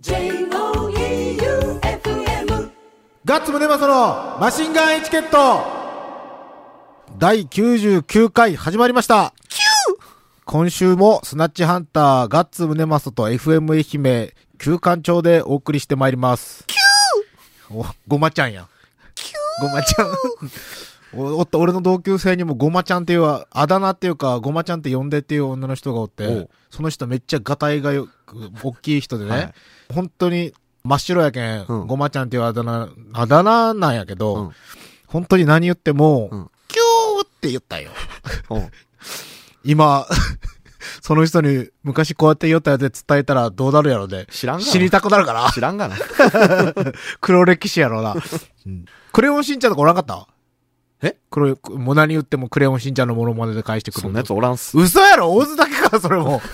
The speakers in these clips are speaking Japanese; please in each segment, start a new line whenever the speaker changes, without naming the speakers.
J-O-E-U-F-M
ガッツムネマソのマシンガンエチケット第99回始まりました今週もスナッチハンターガッツムネマソと FM 愛媛旧館長でお送りしてまいります。お、ごまちゃんや。ごまちゃん。おおっと、俺の同級生にもごまちゃんっていう、あだ名っていうか、ごまちゃんって呼んでっていう女の人がおってその人めっちゃガタイがよく、大きい人でね、
はい
本当に真っ白やけん、
うん
ごまちゃんっていうあだ名、あだ名なんやけど、
うん
本当に何言っても、
うん
キューって言ったよ。
うん
今、その人に昔こうやって言ったやつで伝えたらどうなるやろで。
知らんがな
知りたくなるから。
知らんがな。
黒歴史やろうな。うんクレヨンしんちゃんとかおらんかった？
え？
黒い、もう何言ってもクレヨンしんちゃんのモノマネで返してくる。
そんなやつおらんす。
嘘やろ？大津だけか、それも。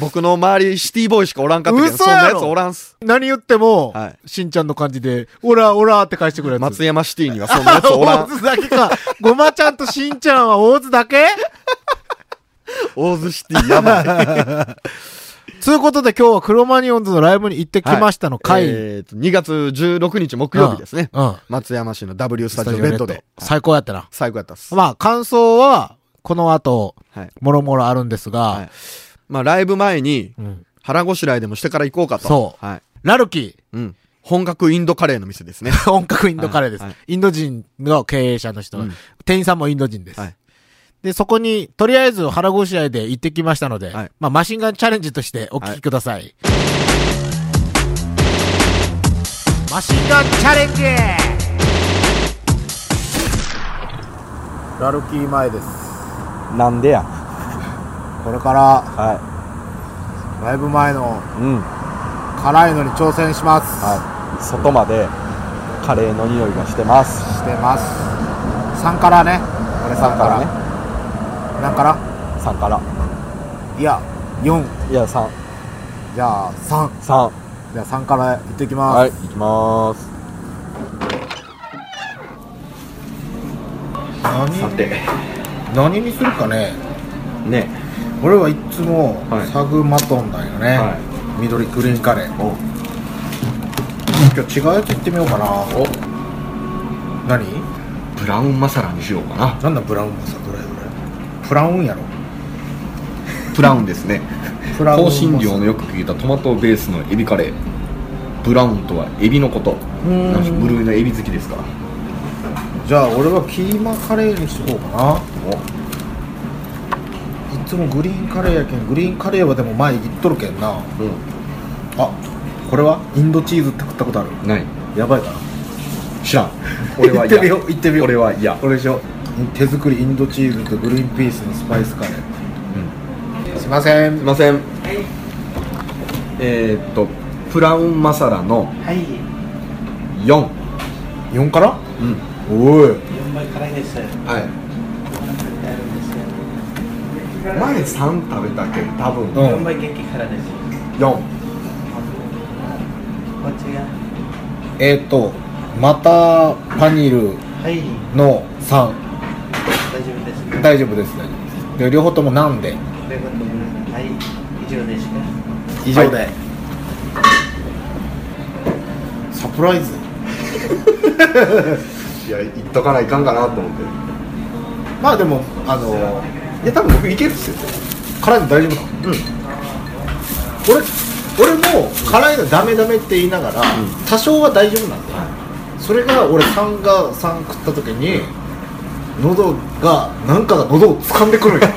僕の周りシティボーイしかおらんかったけど、
嘘やろ？
そんなやつおらんす。
何言っても、
はい
しんちゃんの感じで、オラオラって返してくるやつ。
松山シティにはそんなやつおら
大
ん。
津だけか。ごまちゃんとしんちゃんは大津だけ？
大津シティやばい。
つうことで今日はクロマニオンズのライブに行ってきましたの回。
えーと、2月16日木曜日ですね。
うん。
松山市の W スタジオレッドで。
最高やったな。
最高やったっす。
まあ、感想は、この後、
はい。
もろもろあるんですが、
はい。まあ、ライブ前に、
うん
腹ごしらえでもしてから行こうかと。
そう
はい。
ラルキ
うん。本格インドカレーの店ですね。
ー、本格インドカレーです。
はいはい
インド人の経営者の人、
うん
店員さんもインド人です。
はい
で、そこに、とりあえず腹ごしらえで行ってきましたので、
はい
まあ、マシンガンチャレンジとしてお聞きください。マシンガンチャレンジラルキー前です。
なんでや？
これから、
は
ライブ前の
い。うん。
辛いのに挑戦します。
はい。外までカレーの匂いがしてます。
してます。3からね。これ3
3
か。
らね。
何から
？3から。
いや、4。
いや、3。
じゃあ、3。
3。
じゃあ3から行ってきます。
はい、行きまーす。
何？
て。
何にするかね？
ね。
俺はいつも
はい
サグマトンだよね、
は
緑グリーンカレー
お。
今日違うやつ行ってみようかな
お。
何？
ブラウンマサラにしようかな。
なんだブラウンマサどれどれプラウンやろ。
ブラウンですね。
プラウンマサ
香辛料のよく効いたトマトベースのエビカレー。ブラウンとはエビのこと。無類のエビ好きですから。
じゃあ俺はキーマカレーにしとこうかな。いつもグリーンカレーやけんグリーンカレーはでも前言っとるけんな。
う
あこれは？インドチーズって食ったことある。
んない。
やばいかな。
知らん。俺は
行ってみよう行ってみよう。
俺は嫌。
これでしょ？手作りインドチーズとグリーンピースのスパイスカレー、すいません。
すいません。えー、っとブラウンマサラの
はい、
4
4から？
うん。
おい。
4倍辛いです。
はい。前3食べたけ？ど多分。
うん。
4倍激辛です。
4
こっちが、
えっ、ー、とマターパニル
はい、
の3
大丈夫ですか。
大丈夫です。ねで？両方ともなんで
はい、以上ですか。
以上で、サプライズ？
いや言っとかないかんかなと思って。
まあでもあの
いや多分僕いけるっすよ。
辛いの大丈夫なの
うん。
俺俺も辛いのダメダメって言いながら、多少は大丈夫なんだよ、それが俺3が3食った時に喉がなんかが喉を掴んでくるんよ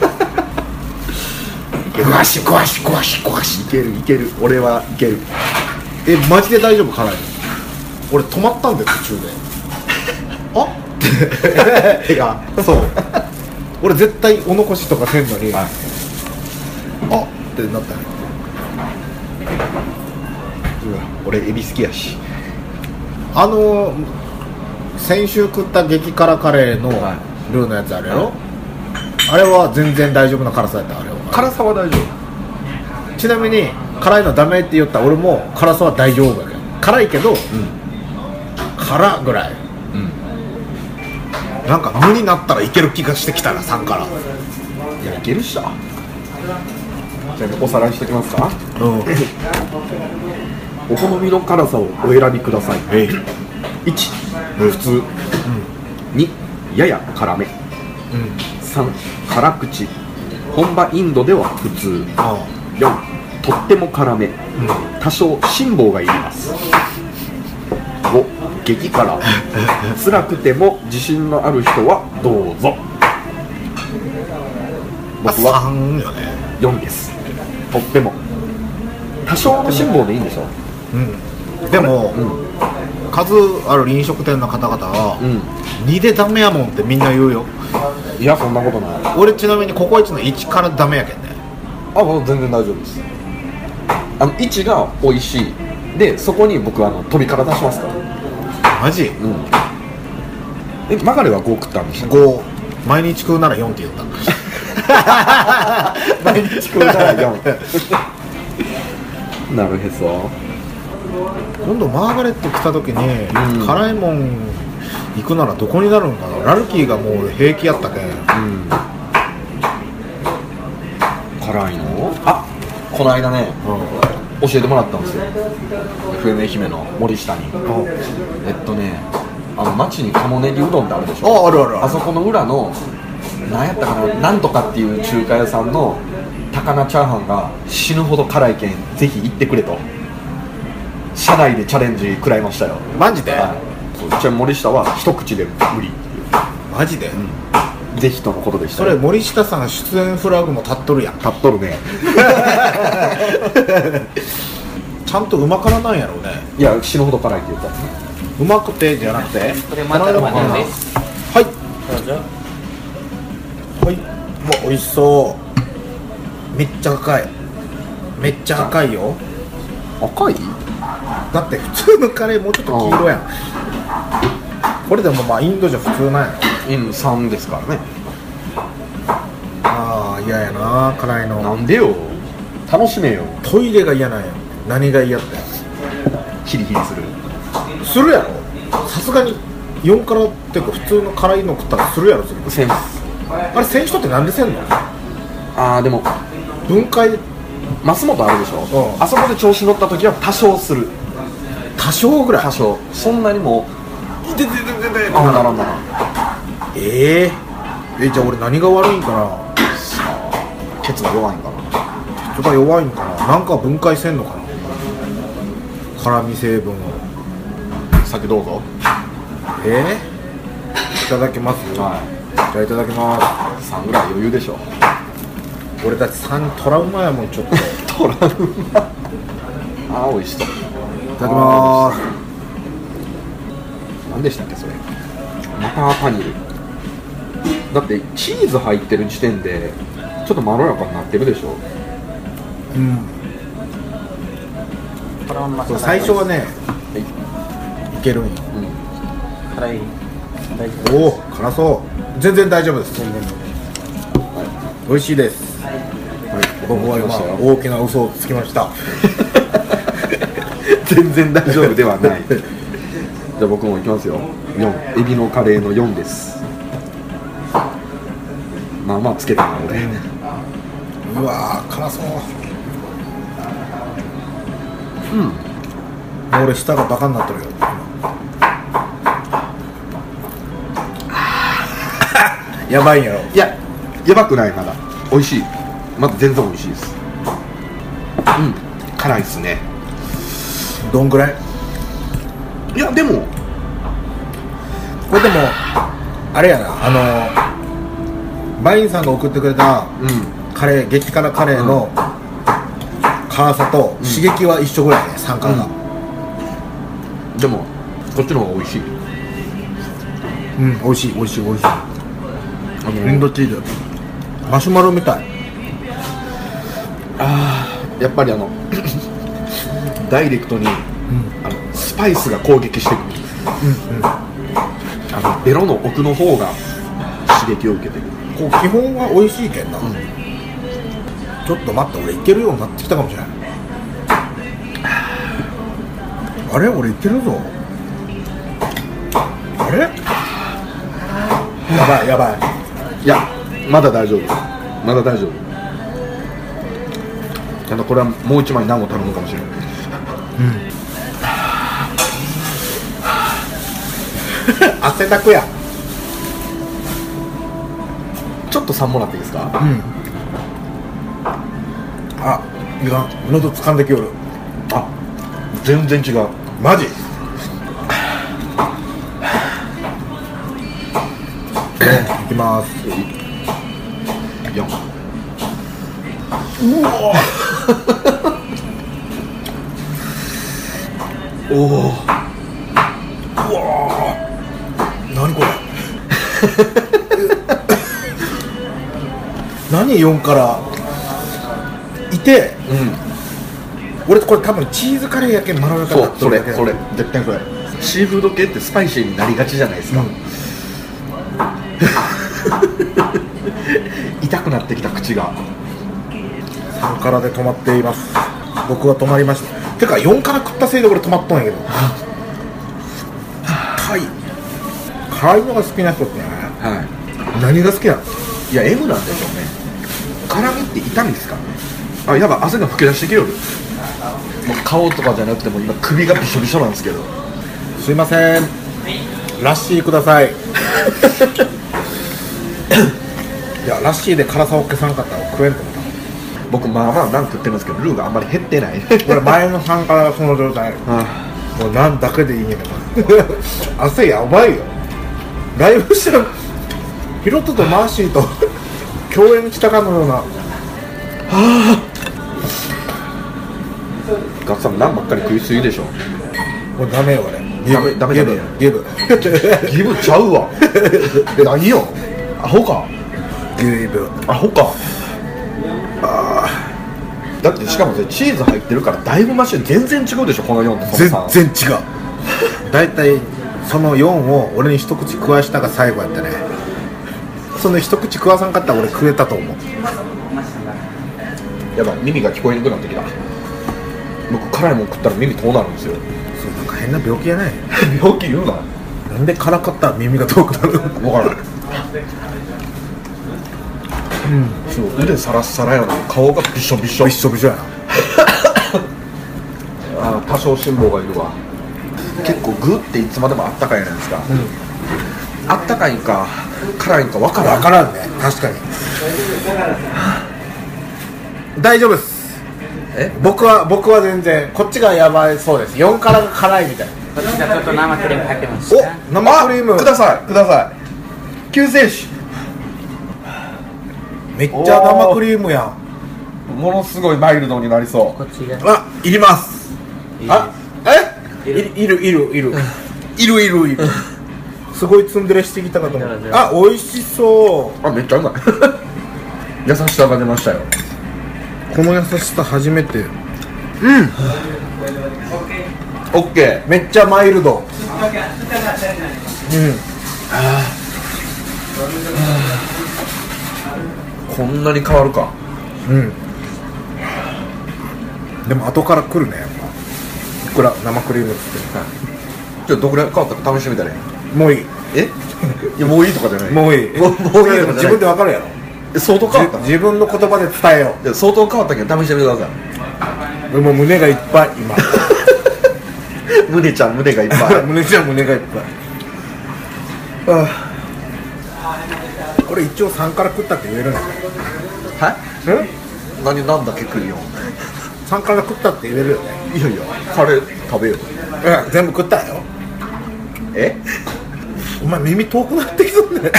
グワシグワシグワシグワシ
いける。いける俺はいける。
えマジで大丈夫辛いの俺止まったんだよ途中で。あ？ってそう。俺絶対お残しとかせんのに、
はい。
あ？ってなった。の
うわ俺エビ好きやし。
あの先週食った激辛カレーの
はい
ルーのやつあるやろ、あれは全然大丈夫な辛さやったあれは。
辛さは大丈
ちなみに辛いのダメって言った俺も辛さは大丈夫だけど。辛いけど、辛ぐらい。
夫うん。
なんか無になったらいける気がしてきたな3から。
いやいけるっしょ。
じゃあおさらいしておきますか。
うん。
お好みの辛さをお選びください。
えい。
1普通、2やや辛め、3辛口。本場インドでは普通。
あ
4とっても辛め、多少辛抱がいります。5激辛。辛くても自信のある人はどうぞ。僕は
3よね。
4です。とっても。多少の辛抱でいいんでしょ。
でも、数ある飲食店の方々は、
うん。
2でダメやもんってみんな言うよ。
いやそんなことない。
俺ちなみにココイチの1からダメやけんね。
あもう全然大丈夫です。あの位置が美味しい。でそこに僕あの飛びから出しますから。
マジ？
うん。えマガレは5食ったんでした
5毎日食うなら4って言った。
毎日食うなら4 なるへそ
今度マーガレット来た時に、
うん。
辛いもん行くならどこになるんかな。ラルキーがもう平気やったけん。
うん。辛いの？あこの間ね教えてもらったんですよ。FM 愛媛の森下に。えっとねあの町に鴨ネギうどんってあるでしょ？
ああるあるあ
そこの裏の何やったかななんとかっていう中華屋さんの高菜チャーハンが死ぬほど辛いけんぜひ行ってくれと社内でチャレンジ食らいましたよ。
マジで、
はい。じゃあ森下は一口で無理っていう。
マジで、
ぜひとのことでした
それ森下さん出演フラグも立っとるやん。
立っとるね。
ちゃんとうま辛なんやろうね。
いや死ぬほど辛いって言った
うまくてじゃなくて？
これまたまだです。
はい。
どうぞ
はい、うわ美味しそう。めっちゃ赤い。めっちゃ赤いよ。
赤い？
だって普通のカレーもうちょっと黄色やん。これでもまあインドじゃ普通なんや。ろ
うん3ですからね。
ああ嫌やな辛い
な
の
んでよ。楽しめよ。
トイレが嫌なんや。何が嫌って。
ヒリヒリする。
するやろ。さすがに4辛っていうか普通の辛いの食ったらするやろする。
センス
あれ選手ってなんでせんの？
ああでも
分解？
増本あるでしょ、
うん。
あそこで調子乗った時は多少する
多少ぐらい。
多少。そんなにも
いててててて
あならんな
えー、えじゃあ俺何が悪いんかな？
ケツが弱いんかな。
ちょっと弱いんかな？なんか分解せんのかな？辛味成分を。
先どうぞ。
えー、いただきます。
は
じゃあいただきま
い3ぐらい余裕でしょ。
す俺たち3トラウマやもんちょっと。い
トラウマ。あー美味しそう。い
ただきます。
何でしたっけそれ。マターパニルだってチーズ入ってる時点でちょっとまろやかになってるでしょ。
うん。
このまま
そう最初はね
はい。
いけるんよ
辛い。大丈夫
おお辛そう。全然大丈夫です。美味しいです。
はい。
僕は今
来ましたよ
大きな嘘をつきました
全然大丈夫ではない。じゃあ僕もいきますよ。4エビのカレーの4です。まあまあつけたな俺。
うわー辛そう。
うん。
もう俺舌がバカになってるよ。やばいんやろ。
いややばくないまだ。美味しい。まだ全然美味しいです。うん。辛いっすね
どんぐらい？
いやでも。
これでもあれやなあのバインさんが送ってくれた
うん。
カレー激辛カレーの辛さと刺激は一緒ぐらいね酸化が。
でもこっちの方が美味しい。
うん、美味しい美味しい美味しい。
あの
インドチーズマシュマロみたい。
やっぱりあのダイレクトに、あのスパイスが攻撃してくる、あのベロの奥の方が刺激を受けてる。
こう基本は美味しいけんな、ちょっと待って俺いけるようになってきたかもしれないあれ？俺いけるぞ。あれ？やばいやばい。
いやまだ大丈夫。まだ大丈夫。ただこれはもう一枚ナンを頼むかもしれない
汗だくや。
ちょっと3もらっていいですか？
あいかん。喉掴んできよる。
あ全然違う。
マジ？いきます。
4
おお何これ？何4から？いて？
うん。
俺これ多分チーズカレーやけんまろやか
そうそれそれ。絶対それ。シーフード系ってスパイシーになりがちじゃないですか、痛くなってきた口が。
3からで止まっています。僕は止まりましたてか4から食ったせいで俺止まっとんやけど。辛い。辛いのが好きな人ってね
は
何が好きなの？
いいや M なんでしょうね。辛みって痛みですかね。あやばい汗が噴き出してきよる。もう顔とかじゃなくても今首がびしょびしょなんですけど。
すいません。ラッシーください。いやラッシーで辛さを消さんかったら食えんと思った
僕まあまあナン食ってるんですけどルーがあんまり減ってない。
これ前の3からがその状態。もうなんだけでいいんやけど汗やばいよ。ライブしてる。ヒロトとマーシーと 共演したかのような。
ガッツさんナンばっかり食いすぎでしょ。
もうダメよ俺。
ダメダメダメ
ギブ
ギブ。ちゃうわ。え何よ。アホか。
ギブ。
アホかだってしかもそれチーズ入ってるからだいぶマシン全然違うでしょこの4とそ
全
の3
然違う。大体その4を俺に一口食わしたが最後やったね。その一口食わさんかったら俺食えたと思う。
やばい耳が聞こえなくなってきた。僕辛いもん食ったら耳遠なるんですよ。
そうなんか変な病気やない
病気言うな。
なんで辛かったら耳が遠くなる
分からないそう。腕サラッサラやのに顔がびしょびしょ。
びっしょびしょやな。
あー多少辛抱がいるわ。結構グっていつまでもあったかいじゃないですか、あったかいんか辛いんか分からん。
分からんね。確かに。大丈夫です。
え？
僕は僕は全然こっちがやばいそうです。4からが辛いみたい。
こっちがちょっと生クリーム入ってます
お生クリーム。
あください。ください。救世主
めっちゃ生クリームやん。
ものすごいマイルドになりそ
こっちが
あいります。あえ？いる。いるいるいる。いるいるいる。すごいツンデレしてきたかと思う。あ美味しそう。
あめっちゃうまい。優しさが出ましたよ。
この優しさ初めて。
オッケ
めっちゃマイルド。
ーこんなに変わるか。
うん。でも後から来るね。やっぱいくら生クリームっつって
じゃあどこらい変わったか試してみたらいい
もういい。
え？いやもういいとかじゃない。
もういい。
もうもういいとかじゃない。
自分で分かるやろ。
え相当変わった？
じ自分の言葉で伝えよ
いや相当変わったけど試してみてくださ
う俺もう胸がいっぱい今。
い 胸ちゃん胸がいっぱい。
胸じゃ胸がいっぱい。あ あこれ一応3から食ったって言えるね。
はい
うん
何なんだっけ食いよ。
3から食ったって言えるよね。
いやいやカレー食べよう。
うん全部食ったよ。
え？
お前耳遠くなってきそうね。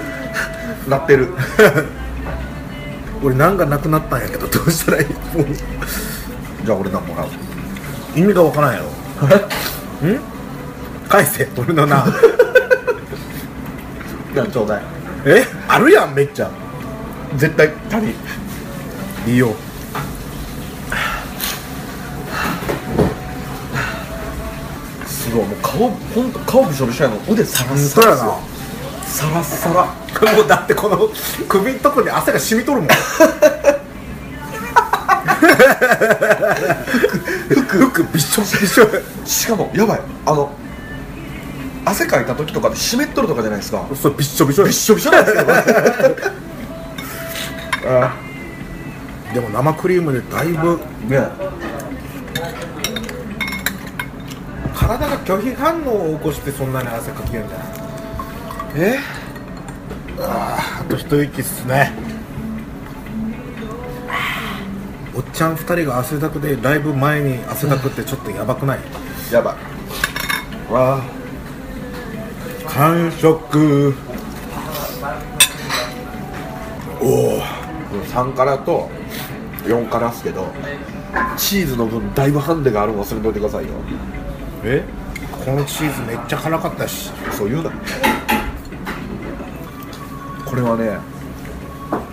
なってる。
俺なんかなくなったんやけどどうしたらいい？
じゃあ俺なんもらう？
意味がわからんやろ。ん？返せ俺のな
じゃあちょうだい
えあるやんめっちゃ。
絶対足り
いいよ。
すごいもう顔本当顔びしょびしょやの。腕サラッサ
そうやな。
サラッサラ。
もうだってこの首んとこに汗が染みとるもん。服服びしょびしょ。
しかもやばい。あの汗かいた時とかで湿っとるとかじゃないですか。
そうびっしょびしょ
びっしょびしょなんですけど
あでも生クリームでだいぶ。
ね。
体が拒否反応を起こしてそんなに汗かけるんじゃない。
え？
あと一息っすね。おっちゃん2人が汗だくでライブ前に汗だくってちょっとやばくない？
やばい。わ
完食。おお
3辛と4辛っすけどチーズの分だいぶハンデがあるの忘れといてくださいよ。
え？このチーズめっちゃ辛かったし。
そう言うな。これはね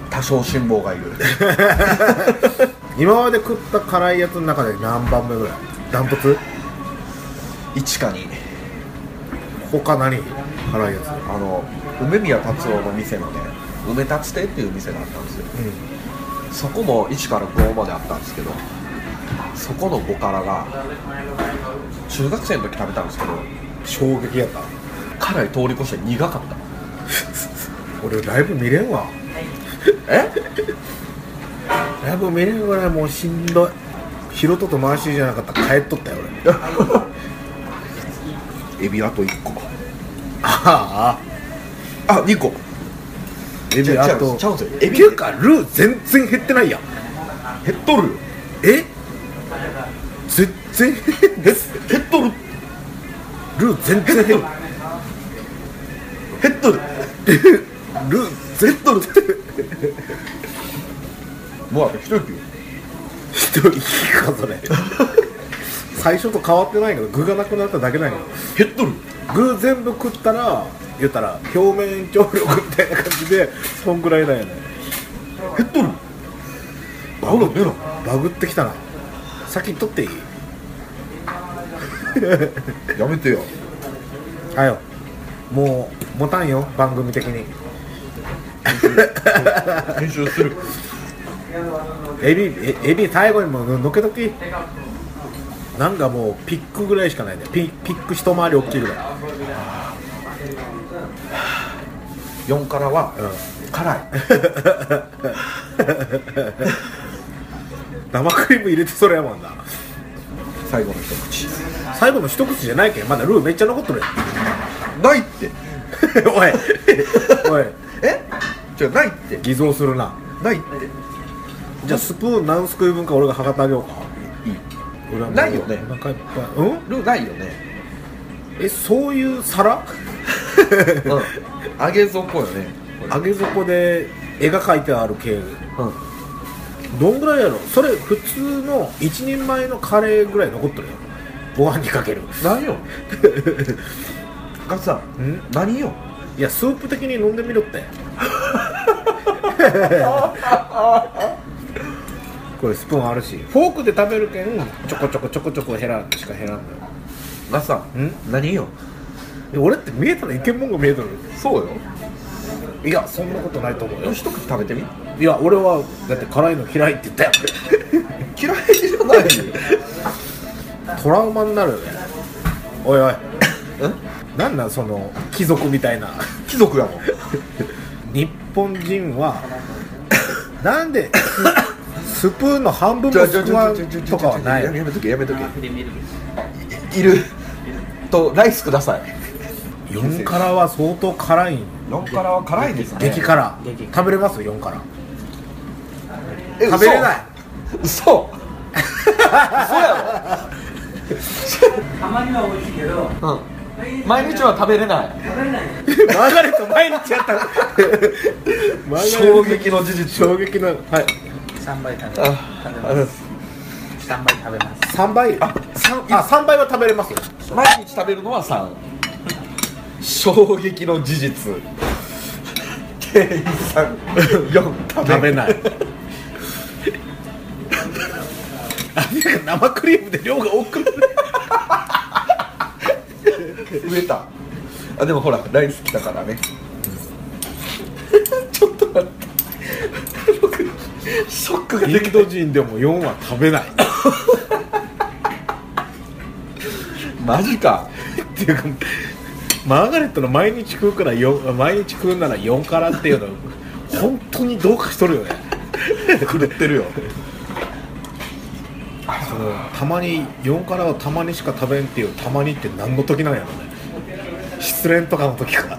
多少辛抱がいる。
今まで食った辛いやつの中で何番目ぐらい？ダントツ？
一かに
他何？辛いやつ。
あの梅宮達夫の店のね梅達亭っていう店があったんですよ、そこも1から5まであったんですけどそこの5辛が中学生の時食べたんですけど
衝撃やった。
辛い通り越して苦かった。
俺ライブ見れんわ。
え？
ライブ見れんぐらいもうしんどい。ヒロトと回しじゃなかったら帰っとったよ俺。
エビあと1個
ああ
あ2個
エビあと
ちゃうんですよ
エビっていうかルー全然減ってないやん。
減っとるよ。
え？全然減
減っとる。
ルー全然減る。
減っとる。
ルー全
減っとる。もうあと一息。
一人かそれ最初と変わってないけど具がなくなっただけなんや
減っとる。
具全部食ったら言ったら表面張力みたいな感じでそんぐらいなんやね。
減っとる。バグ出ろ
バグってきたな。先取っていい？
やめてよ。
はよ。もう持たんよ番組的に。
編集する。
エビえエビ最後にものけときなんかもうピックぐらいしかないね。ピピック一回り大きいぐらい。
4辛は辛い。
生クリーム入れてそれやもんな。
最後の一口。
最後の一口じゃないけん。まだルーめっちゃ残っとるや
ないって。
ん おい。おい。
え？じゃないって。
偽造するな。
ないって。
じゃあスプーン何すくい分か俺が測ってあげようか。
いいないよね。
お腹いっぱい。うん？
ルーないよね。
えそういう皿？
うん。揚げ底よね。
揚げ底で絵が描いてある系。
うん。
どんぐらいやろ？それ普通の一人前のカレーぐらい残っとるよご飯にかける。
何よ。ガツさん
ん？
何よ？
いやスープ的に飲んでみろって これスプーンあるし。フォークで食べるけんちょこちょこちょこちょこ減らんしか減らんのよ。
ガツさん
ん？
何よ？
え俺って見えたらイケモンが見えとる。
そうよ。
いやそんなことないと思うよ。
一口食べてみ？
いや俺はだって辛いの嫌いって言ったよ。
嫌いじゃないよ。
トラウマになるよね。おいおい。
え？
なんなんその貴族みたいな。
貴族やもん。
日本人はなんでスプーンの半分もすくわんとかはない。
やめとけやめとけいるとライスください
4辛は相当辛いん
4辛は辛いですね
激辛食べれます4辛食べれない
嘘嘘やろ
たまには美味しいけど、
うん、毎日は食べれない
食べれない
マーガレット毎日やった
衝撃の事実
衝撃のはい
3倍食べます。食べます。3倍食べます。
3倍あ三あ。三倍は食べれますよ。
毎日食べるのは3衝撃の事実。店員さん4
食べない。生クリームで量が多くな
えた。あでもほらライス来たからねショックが
インド人でも4は食べない。
マジか。
っていうかマーガレットの毎日食うから4毎日食うなら4辛っていうのは本当にどうかしとるよね。
狂ってるよ。
そのたまに4からをたまにしか食べんっていうたまにって何の時なんやろね。失恋とかの時か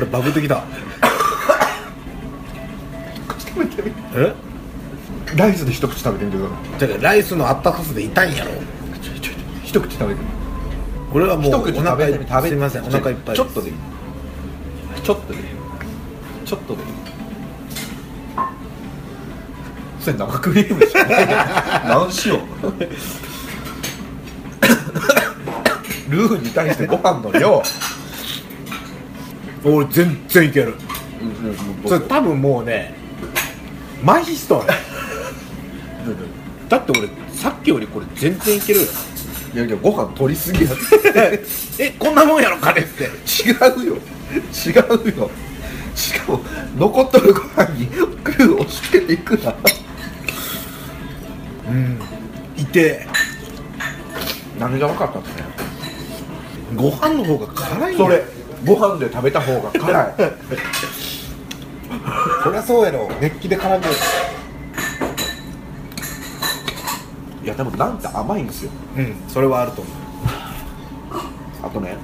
あれバグってきた。え？
ライスで一口食べてみてくださ
じゃあライスのあったかさで痛いんやろ？
い一口食べてみ
俺はもうお腹い
食べてみ食べ
すいませんお腹いっぱい
ちょっとでいいちょっとでいいちょっとでいいそれ生クリームでしょ何しようルーに対してご飯の量
俺全然いける。それ多分もうね麻痺しとるだって俺さっきよりこれ全然いけるよ。
いやいやご飯取りすぎや
えこんなもんやろカレーって。
違うよ。違うよ。しかも残っとるご飯にグー押し付けていくな。
いて。
何が分かったんですね
ご飯の方が辛いんや
それご飯で食べた方が辛 い。
そりゃそうやろ。熱気で辛く
いやでもなんて甘いんですよ。
うんそれはあると思う。
あとね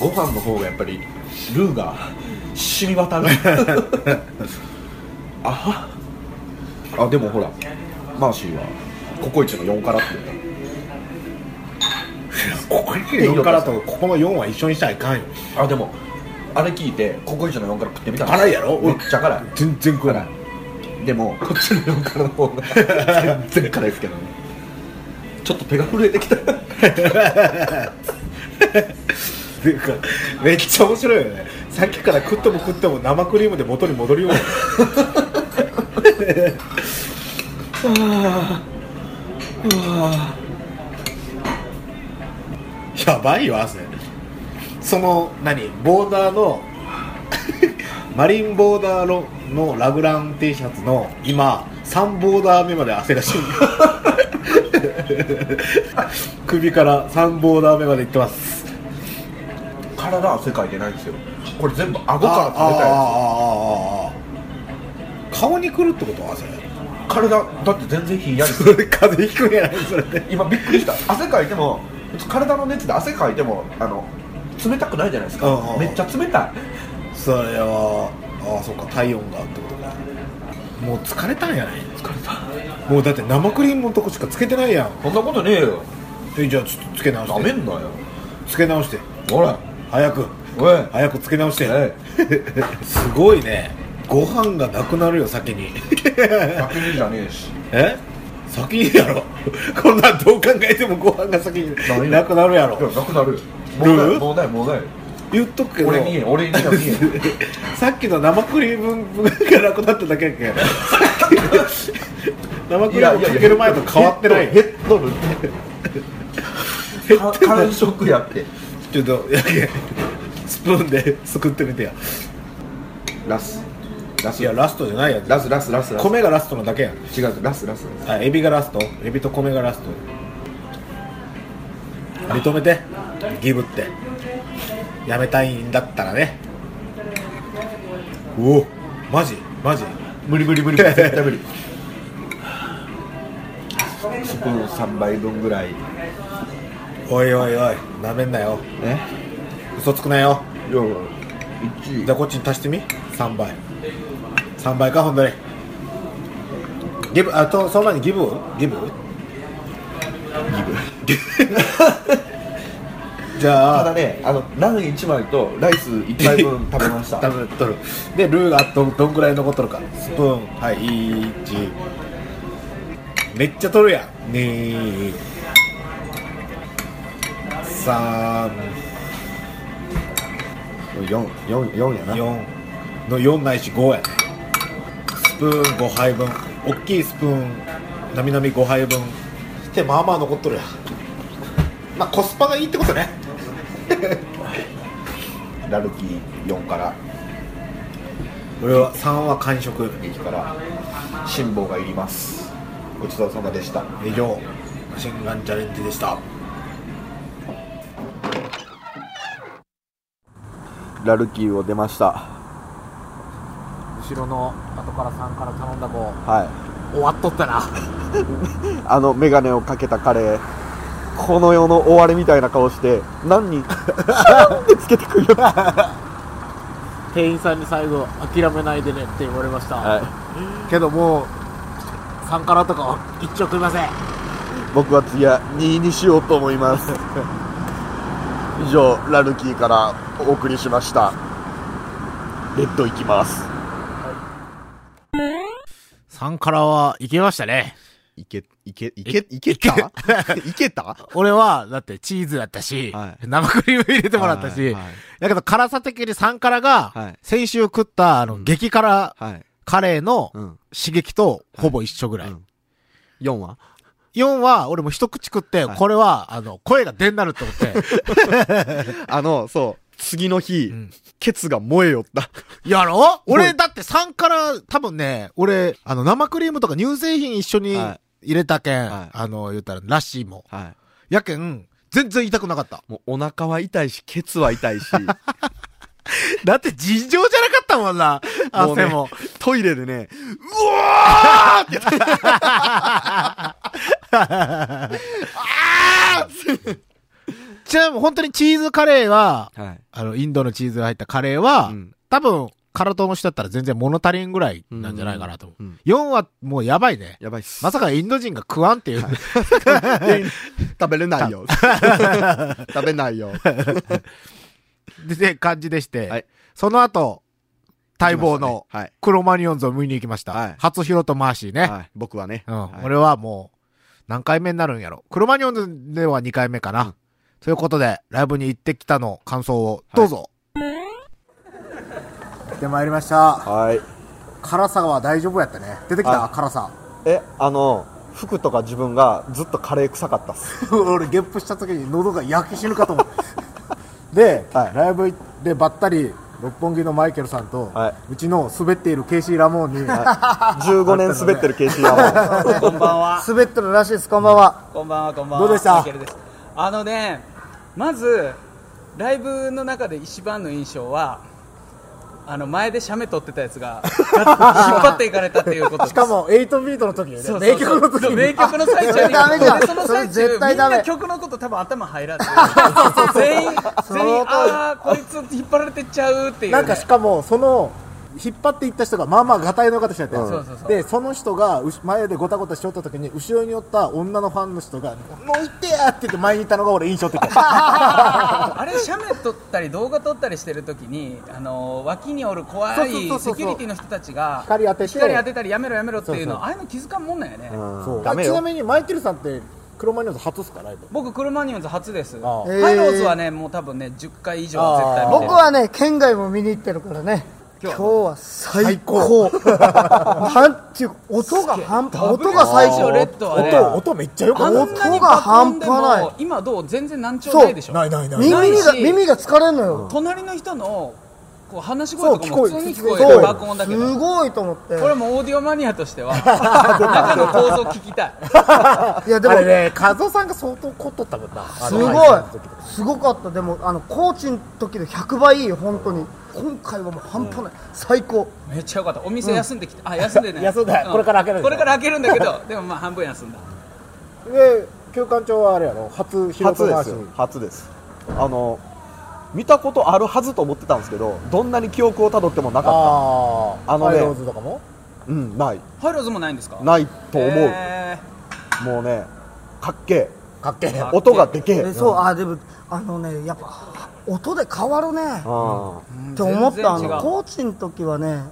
ご飯の方がやっぱりルーが染み渡る。ああでもほらマーシーはココイチの4辛って言っ
ここに4からとここの4は一緒にしたらいかんよ。
たあでもあれ聞いてココイチの4辛食ってみたの？
辛いやろ？
めっちゃ辛い。
全然食えない。
でもこっちの4辛の方が全然辛いですけどね。ちょっと手が震えてきた。
っていうかめっちゃ面白いよね。さっきから食っても食っても生クリームで元に戻るよう やばいよ汗その何？ボーダーの マリンボーダーののラグラン T シャツの今3ボーダー目まで汗がしん 首から3ボーダー目までいってます。
体汗かいてないんですよ。これ全部顎
あ
から食べたや
あああああ顔にくるってこと汗？
つ体だって全然ひんやり。す
それで風邪ひくんやない？それで。
今びっくりした。汗かいても体の熱で汗かいてもあの冷たくないじゃないですか、
うん
めっちゃ冷たい。
それはああそっか体温がってことか。もう疲れたんやない疲れた。もうだって生クリームのとこしかつけてないやん。
そんなことねえよ。
えじゃあちょっとつけ直して。
なめんなよ。
つけ直して。
ほら。
早く。
おい。
早くつけ直して。
え。
すごいね。ご飯がなくなるよ先に。
先にじゃねえし。
え？先にやろ こんなんどう考えてもご飯が先になくなるやろ。
なくなるもうないもうないもうない。
言っとくけど。
俺に俺には見え。
さっきの生クリームがなくなっただけやけん。生クリームかける前と変わってない。
減っとるってか完食やって。
ちょっとやけんスプーンですくってみてや。
ラスラス。
いやラストじゃないや
ラスラスラスラス。
米がラストのだけやん
違うラスラス。
あエビがラスト。エビと米がラスト。認めて。ギブって。やめたいんだったらね。おおマジ？マジ？
無理無理無理。絶対無理。スプーン3杯分ぐらい。
おいおいおいなめんなよ。
え？
嘘つくなよ。
いや1
じゃあこっちに足してみ？3倍3倍かほんとに。ギブあとその前にギブギブ？ギブ。じゃあ。
ただねあのラン1枚とライス1杯分 食べました。
食べとる。でルーがどどんぐらい残っとるか。スプーン。はい1めっちゃ取るやん。2 3
4 4 4やな。
4の4ないし5やねスプーン5杯分大きいスプーンなみなみ5杯分。してまあまあ残っとるや。んまあコスパがいいってことね。
ラルキー4から。
俺は3は完食。
1から。辛抱がいります。ごちそうさまでした。
以上。マシンガンチャレンジでした。
ラルキーを出ました
後ろの後から3から頼んだ子。
はい。
終わっとったな。
あの眼鏡をかけた彼この世の終わりみたいな顔して何人シャンってつけてくるよ
店員さんに最後諦めないでねって言われました、
はい。
けどもう3からとか一丁食いません。
僕は次は2位にしようと思います。以上ラルキーからお送りしました。レッド行きます
3からはいけましたね。
いけいけいけいけた？いけた？
俺はだってチーズやったし、
はい。
生クリーム入れてもらったし、
はいはい。
だけど辛さ的に3からが、
はい。
先週食ったあの、
うん。
激辛
はい。
カレーの
うん。
刺激とほぼ一緒ぐらい。
うん。4は
？4は俺も一口食って、
はい。
これはあの、声が出んなるって思って、
あのそう次の日、
ん。
ケツが燃えよった。
やろ？俺だって3から多分ね、俺、あの生クリームとか乳製品一緒に
はい。
入れたけん、
はい。
あの、言ったらラッシーも。
はい。
やけん、全然痛くなかった。
もうお腹は痛いしケツは痛いし。
だって尋常じゃなかったもんな、
も。うね
汗も。
トイレでねうわーって。言って
ちなみに本当にチーズカレーは、
はい
あの、インドのチーズが入ったカレーは、
うん
多分、カラトの人だったら全然物足りんぐらいなんじゃないかなと思う。
うん
4はもうやばいね。
やばいっす
まさかインド人が食わんっていう。
食べれないよ食べないよ
で、で感じでして、
はい
その後、待望の
はい
クロマニオンズを見に行きました。
はい
初ヒロとマーシーね。
はい僕はね
うん、
はい
俺はもう、何回目になるんやろ。クロマニオンズでは2回目かな。
うん
ということで、ライブに行ってきたの感想を、どうぞ。来てまいりました。
はい
辛さは大丈夫やったね。出てきた？
あ
辛さ。
えあの服とか自分がずっとカレー臭かったっす
俺、ゲップした時に喉が焼け死ぬかと思う。で、
はい
ライブでばったり、六本木のマイケルさんと、
はいう
ちの滑っているケイシー・ラモーンに、
15年滑ってるケーシーはもう
こんばんは。
滑ってるらしいです、こんばんは。
こんばんは、こんばんは。
どうでした？
マイケルです。あのね、まず、ライブの中で一番の印象は、あの、前で写メ撮ってたやつが、引っ張っていかれたっていうこと。
しかも、8ビートの時にね、
そう
名曲の時に。
名曲の最中に。
ダメじゃん。
でその最中みんな曲のこと多分頭入らず。全員全員ああこいつ引っ張られてっちゃうっていうね、
なんかしかも、その、引っ張っていった人が、まあまあ、ガタイの方してた。よ、
そうそうそう。
で、その人が、うし前でごたごたしよった時に、後ろにおった女のファンの人が、もういってやって言って前にいたのが俺印象的。
あれ写メ撮ったり動画撮ったりしてる時にあの脇におる怖いセキュリティの人たちが
光当てて。
光当てたりやめろやめろっていうのああいうの気づかんもんなんやね、
そう。
ダメよ。
ちなみに、マイケルさんって、クロマニオンズ初っすか、ライブ？
僕クルマニオンズ初です。
ああ。
ハイローズはねもう多分ね10回以上は絶対見てる。
僕はね県外も見に行ってるからね
今日
は。最高。なんていうか音が半端音が最高
レッドはね。
音、音めっちゃ良か
あ
った。
音が半端ない。
爆音でも今どう？全然難聴ないでしょ
ない。ないない。
耳
ないし。
が耳が疲れんのよ。
隣の人のこう話し声とかも
そう聞こえ
普通に聞こえる爆音だけ
す
ど
ごいと思って。
これもオーディオマニアとしては 中の構造聞きたい。
いやでも
ね、カズオさんが相当凝っとったもんな。あの
すごい。すごかった。でもあのコーチの時の100倍いいよ本当に今回はもう半端ない。最高。
めっちゃよかった。お店休んできた、あ休んでね。
休んだ。これから開ける
これから開けるんだけど でもまあ半分休んだ。
で、休館長はあれやろ？初
初ですよ。初です。あの見たことあるはずと思ってたんですけどどんなに記憶をたどってもなかっ
ああ、
あのね。
ハイローズとかも？
たうんない。
ハイローズもないんですか？
ないと思う、
へ
もうねかっけ
かっけえ。
え音がでけえ。
えそうあでもあのねやっぱ音で変わるね。
うん
って思ったあのコーチの時はね。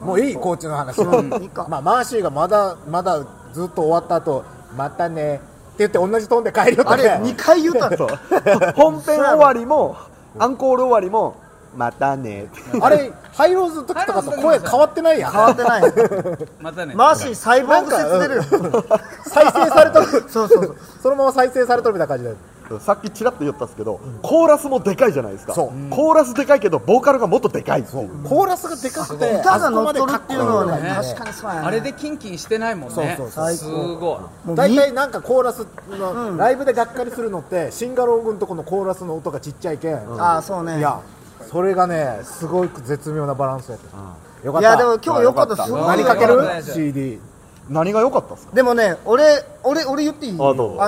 もういいコーチの話。まあマーシーがまだまだずっと終わった後またねって言って同じトーンで帰りよった
あれ2回言うたの？
本編終わりもアンコール終わりもまたね。って
あれハイローズの時とかと声変わってないやん。
変わってない。
またね。
マーシーサイボーグ説出るよ
再生されとる。
そうそうそう。
そのまま再生されとるみたいな感じで
さっきちらっと言ったんですけど、コーラスもでかいじゃないですか。コーラスでかいけどボーカルがもっとでかい
コーラスがでかくて
歌が乗っとる
かっ
ていうのは
ね
ね確かにそうやね。
あれでキンキンしてないもんね。
そうそうそう。
すごい。
大
み
体なんかコーラスの、ライブでがっかりするのってシンガロングのとこのコーラスの音がちっちゃいけん、
ああそうね。
いやそれがねすごい絶妙なバランスやったよか
い
った。
やでも今日良かった。すごい。
何かける？
よかった
CD
何が良かったっすか？
でもね俺俺俺言っていい？
あ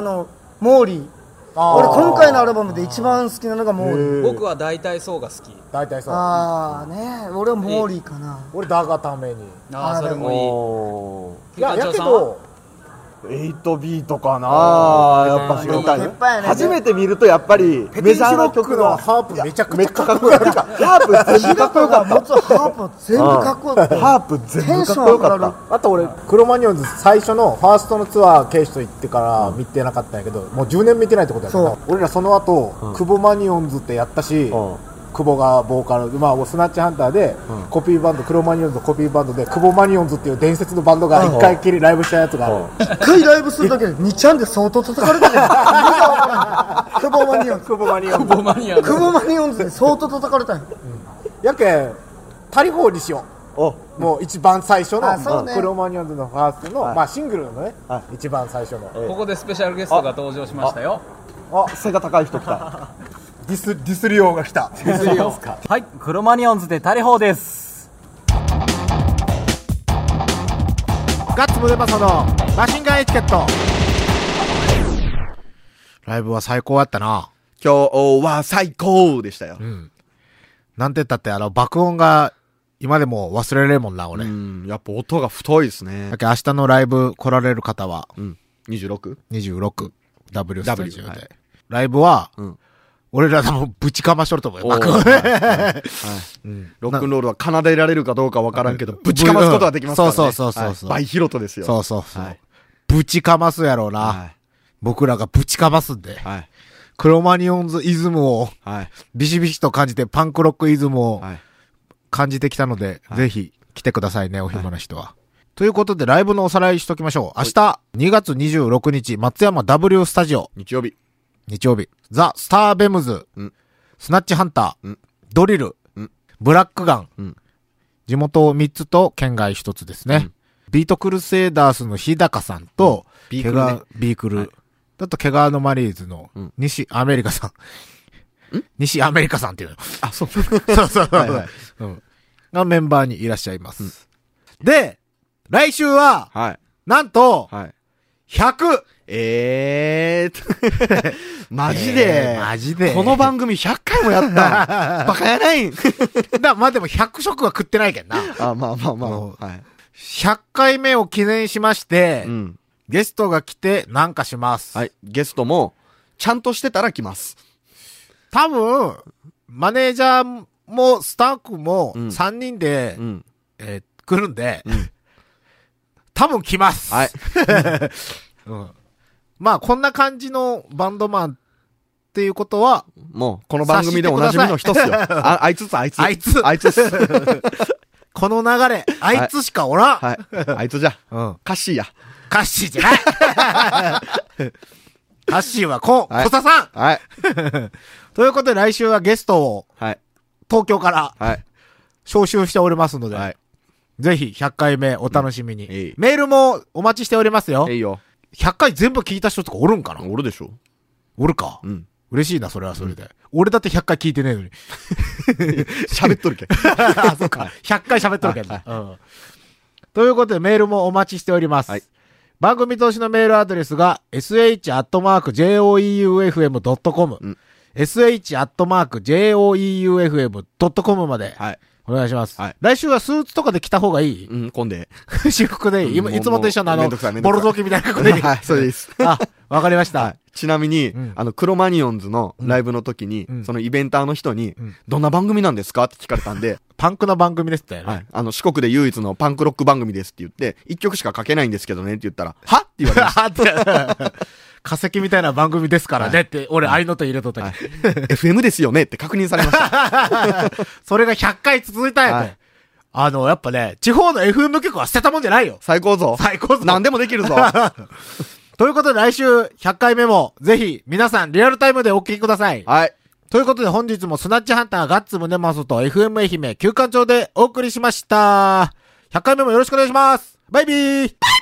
のモーリー俺今回のアルバムで一番好きなのがモーリー。
僕は大体そうが好き。
大体そう。
ああね。俺はモーリーかな。
俺だがために。
ああそれもいい。
お
いややけど
8ビートかな。やっぱ知りたい初めて見るとやっぱりメジャー
の
な曲が
ハープめちゃく
ちゃかっ
こ
こよかった。ハープ全部かっこよかった。
ハープ全部かっこよかった。
ハープ全部かっこよかった。
あと俺クロマニオンズ最初のファーストのツアーケイシと行ってから見てなかったんやけどもう10年見てないってことやから。俺らその後、クボマニオンズってやったし、
うん
久保がボーカルまあスナッチハンターで、コピーバンドクロマニオンズのコピーバンドでクボマニオンズっていう伝説のバンドが一回きりライブしたやつがある、
一回ライブするだけで2ちゃんで相当叩かれたね意味がわからんクボマニオンズ。
クボマニオンズ。
ボマニアの
クボマニオンズで相当叩かれたんよ
やけんタリフォーにしよ
お。
うもう一番最初のクロマニオンズのファーストの、
はい。
まあシングルのね、
は
一番最初の。
ここでスペシャルゲストが登場しましたよ。
あ背が高い人来た
ディスディスリオが来た。
はい、クロマニオンズでタリホーです。
ガッツムデマソのマシンガンエチケット。ライブは最高やったな。
今日は最高でしたよ。
うん。なんて言ったってあの爆音が今でも忘れれんもんな俺、
うんやっぱ音が太いですね。
だけど明日のライブ来られる方は。
うん。26?
26 W スタジオで、
はい。
ライブは、
うん
俺らでもぶちかましとると思うよ。
はい。はい。
うん。
ロックンロールは奏でられるかどうかわからんけどぶちかますことはできますからね。
そうそうそうそう
バイヒロトですよ。
そうそうそう、
はい。
ぶちかますやろうな、
はい。
僕らがぶちかますんで、
はい。
クロマニオンズイズムを
はい。
ビシビシと感じてパンクロックイズムを
はい。
感じてきたので、ぜひ来てくださいね、お暇な人は。ということで、ライブのおさらいしときましょう。明日、2月26日、松山 W スタジオ、
日曜日。
日曜日、ザ・スターベムズ、
うん。
スナッチハンター、
うん。
ドリル、
うん。
ブラックガン、
うん。
地元3つと県外1つですね。
うん。
ビートクルセイダースの日高さんと、
ビークルね。
ビークル、
はい。
だと毛皮のマリーズの
うん。
西アメリカさん。西アメリカさんっていうの。
あそう。
そうそうそう。
はいはい。
うん。がメンバーにいらっしゃいます。で、来週は、
はい。
なんと、
はい。
100!
えー マジで、
えーマジで
この番組100回もやった バカやないん
だまあでも100食は食ってないけんな。
あ、まあまあま
うん
あ。はい。
100回目を記念しまして、
うん。
ゲストが来てなんかします。
はい。ゲストも、ちゃんとしてたら来ます。
多分、マネージャーもスタッフも
うん
3人で、
うん。
えー来るんで、
ん
多分来ます。
はい。
うん。まあこんな感じのバンドマンっていうことは、
もう、この番組でおなじみの人っすよ。あ、あいつっす、あいつ。
あいつ
あいつっす。
この流れ、あいつしかおらん。
はい。あいつじゃ。
うん。
カッシーや。
カッシーじゃない カッシーはこ、
はい
小佐さん
はい。
ということで来週はゲストを
はい。
東京から
はい。
招集しておりますので、
はい。
ぜひ100回目お楽しみに、メールもお待ちしておりますよ
え。いよ。
100回全部聞いた人とかおるんかな？
おるでしょ。
おるか？
うん。
嬉しいな、それはそれで。俺だって100回聞いてねえのに。
喋っとるけん。
あ、そっか。100回喋っとるけど、うん。ということでメールもお待ちしております。
はい
番組投資のメールアドレスが sh.joeufm.com、
うん
sh.joeufm.com まで
はい。
お願いします。
はい
来週はスーツとかで着た方がいい？
うん、混んで。
私服でいい今
うん
いつもと一緒のあのボロ雑巾みたいな格好でいい。
はい、それです。
あ、わかりました。
はい。ちなみに、
ん
あの、クロマニオンズのライブの時に、
うん
そのイベンターの人に、
ん
どんな番組なんですか？って聞かれたんで、
パンクな番組ですってね。
はい。あの、四国で唯一のパンクロック番組ですって言って、一曲しか書けないんですけどねって言ったら、はっ？て言われました。
化石みたいな番組ですからねって、俺、愛のと入れとったけど、
FM ですよねって確認されました。
それが100回続いたんやて、
はい
あの、やっぱね、地方の FM 局は捨てたもんじゃないよ。
最高ぞ。
最高ぞ
何でもできるぞ。
ということで来週100回目も、ぜひ皆さんリアルタイムでお聞きください。
はい。
ということで本日もスナッチハンターガッツムネマソと FM 愛媛休館長でお送りしました。100回目もよろしくお願いします。バイビー